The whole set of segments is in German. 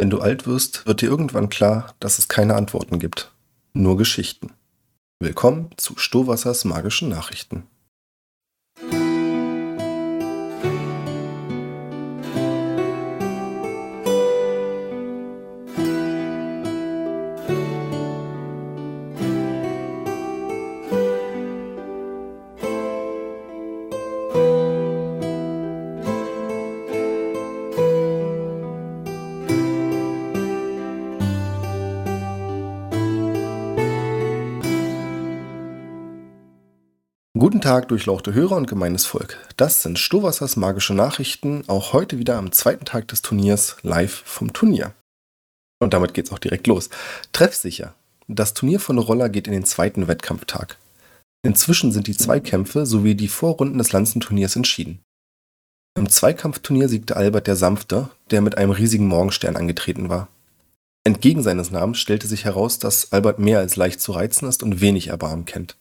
Wenn du alt wirst, wird dir irgendwann klar, dass es keine Antworten gibt. Nur Geschichten. Willkommen zu Stohwassers magischen Nachrichten. Guten Tag, durchlauchte Hörer und gemeines Volk. Das sind Stohwassers magische Nachrichten, auch heute wieder am zweiten Tag des Turniers live vom Turnier. Und damit geht's auch direkt los. Treffsicher. Das Turnier von Roller geht in den zweiten Wettkampftag. Inzwischen sind die Zweikämpfe sowie die Vorrunden des Lanzenturniers entschieden. Im Zweikampfturnier siegte Albert der Sanfte, der mit einem riesigen Morgenstern angetreten war. Entgegen seines Namens stellte sich heraus, dass Albert mehr als leicht zu reizen ist und wenig Erbarmen kennt.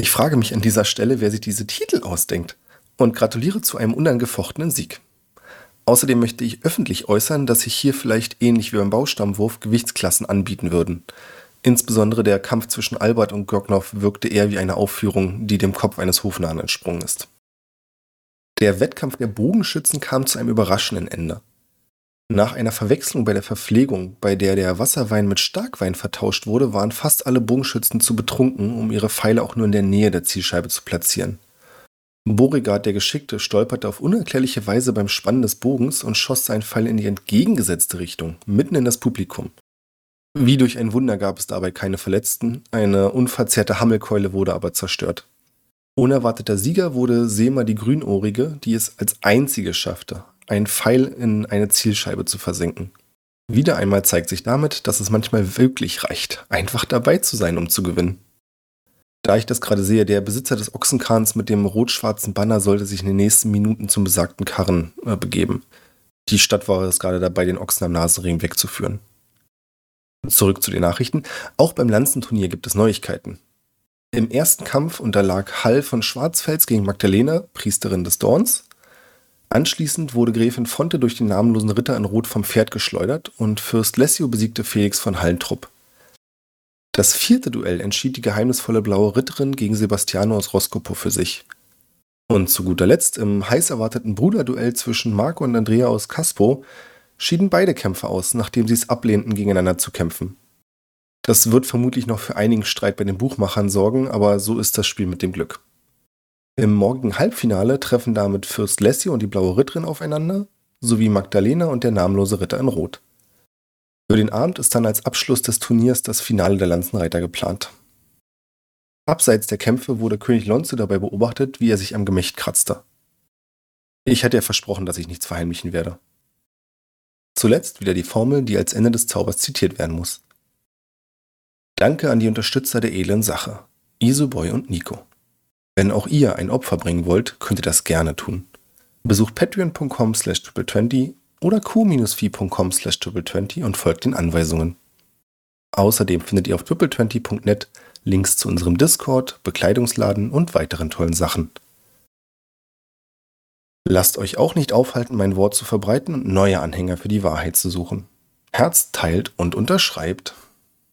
Ich frage mich an dieser Stelle, wer sich diese Titel ausdenkt und gratuliere zu einem unangefochtenen Sieg. Außerdem möchte ich öffentlich äußern, dass sich hier vielleicht ähnlich wie beim Baustammwurf Gewichtsklassen anbieten würden. Insbesondere der Kampf zwischen Albert und Gognow wirkte eher wie eine Aufführung, die dem Kopf eines Hofnahen entsprungen ist. Der Wettkampf der Bogenschützen kam zu einem überraschenden Ende. Nach einer Verwechslung bei der Verpflegung, bei der der Wasserwein mit Starkwein vertauscht wurde, waren fast alle Bogenschützen zu betrunken, um ihre Pfeile auch nur in der Nähe der Zielscheibe zu platzieren. Beauregard der Geschickte stolperte auf unerklärliche Weise beim Spannen des Bogens und schoss seinen Pfeil in die entgegengesetzte Richtung, mitten in das Publikum. Wie durch ein Wunder gab es dabei keine Verletzten, eine unverzehrte Hammelkeule wurde aber zerstört. Unerwarteter Sieger wurde Seema die Grünohrige, die es als einzige schaffte, einen Pfeil in eine Zielscheibe zu versenken. Wieder einmal zeigt sich damit, dass es manchmal wirklich reicht, einfach dabei zu sein, um zu gewinnen. Da ich das gerade sehe, der Besitzer des Ochsenkahns mit dem rot-schwarzen Banner sollte sich in den nächsten Minuten zum besagten Karren äh, begeben. Die Stadt war es gerade dabei, den Ochsen am Nasenring wegzuführen. Zurück zu den Nachrichten. Auch beim Lanzenturnier gibt es Neuigkeiten. Im ersten Kampf unterlag Hall von Schwarzfels gegen Magdalena, Priesterin des Dorns. Anschließend wurde Gräfin Fonte durch den namenlosen Ritter in Rot vom Pferd geschleudert und Fürst Lessio besiegte Felix von Hallentrupp. Das vierte Duell entschied die geheimnisvolle blaue Ritterin gegen Sebastiano aus Roscopo für sich. Und zu guter Letzt im heiß erwarteten Bruderduell zwischen Marco und Andrea aus Caspo schieden beide Kämpfer aus, nachdem sie es ablehnten, gegeneinander zu kämpfen. Das wird vermutlich noch für einigen Streit bei den Buchmachern sorgen, aber so ist das Spiel mit dem Glück. Im morgigen Halbfinale treffen damit Fürst Lessio und die Blaue Ritterin aufeinander, sowie Magdalena und der namenlose Ritter in Rot. Für den Abend ist dann als Abschluss des Turniers das Finale der Lanzenreiter geplant. Abseits der Kämpfe wurde König Lonze dabei beobachtet, wie er sich am Gemächt kratzte. Ich hatte ja versprochen, dass ich nichts verheimlichen werde. Zuletzt wieder die Formel, die als Ende des Zaubers zitiert werden muss. Danke an die Unterstützer der edlen Sache, Isoboy und Nico. Wenn auch ihr ein Opfer bringen wollt, könnt ihr das gerne tun. Besucht patreon.com slash triple20 oder q-fi.com slash triple20 und folgt den Anweisungen. Außerdem findet ihr auf triple20.net Links zu unserem Discord, Bekleidungsladen und weiteren tollen Sachen. Lasst euch auch nicht aufhalten, mein Wort zu verbreiten und neue Anhänger für die Wahrheit zu suchen. Herz teilt und unterschreibt.